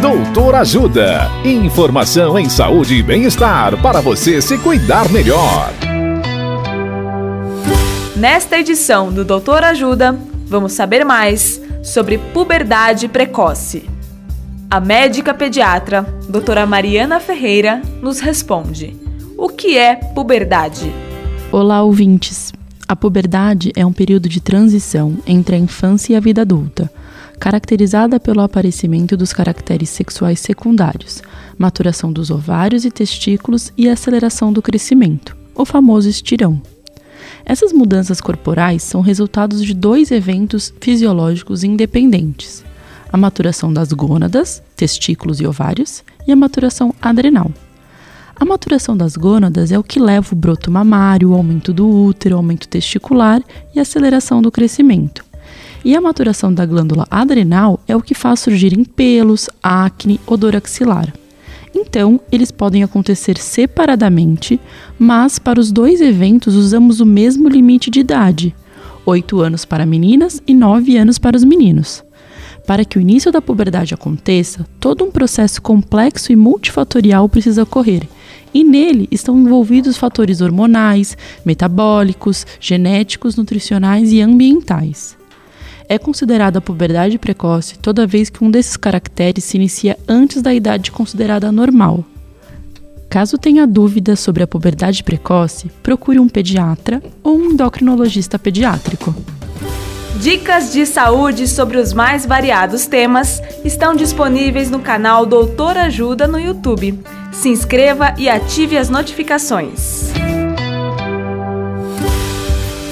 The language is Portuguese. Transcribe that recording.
Doutor Ajuda. Informação em saúde e bem-estar para você se cuidar melhor. Nesta edição do Doutor Ajuda, vamos saber mais sobre puberdade precoce. A médica pediatra, doutora Mariana Ferreira, nos responde: O que é puberdade? Olá, ouvintes. A puberdade é um período de transição entre a infância e a vida adulta caracterizada pelo aparecimento dos caracteres sexuais secundários, maturação dos ovários e testículos e aceleração do crescimento, o famoso estirão. Essas mudanças corporais são resultados de dois eventos fisiológicos independentes: a maturação das gônadas, testículos e ovários, e a maturação adrenal. A maturação das gônadas é o que leva o broto mamário, o aumento do útero, o aumento testicular e a aceleração do crescimento. E a maturação da glândula adrenal é o que faz surgirem pelos, acne, odor axilar. Então, eles podem acontecer separadamente, mas para os dois eventos usamos o mesmo limite de idade: 8 anos para meninas e 9 anos para os meninos. Para que o início da puberdade aconteça, todo um processo complexo e multifatorial precisa ocorrer, e nele estão envolvidos fatores hormonais, metabólicos, genéticos, nutricionais e ambientais é considerada puberdade precoce toda vez que um desses caracteres se inicia antes da idade considerada normal. Caso tenha dúvidas sobre a puberdade precoce, procure um pediatra ou um endocrinologista pediátrico. Dicas de saúde sobre os mais variados temas estão disponíveis no canal Doutor Ajuda no YouTube. Se inscreva e ative as notificações.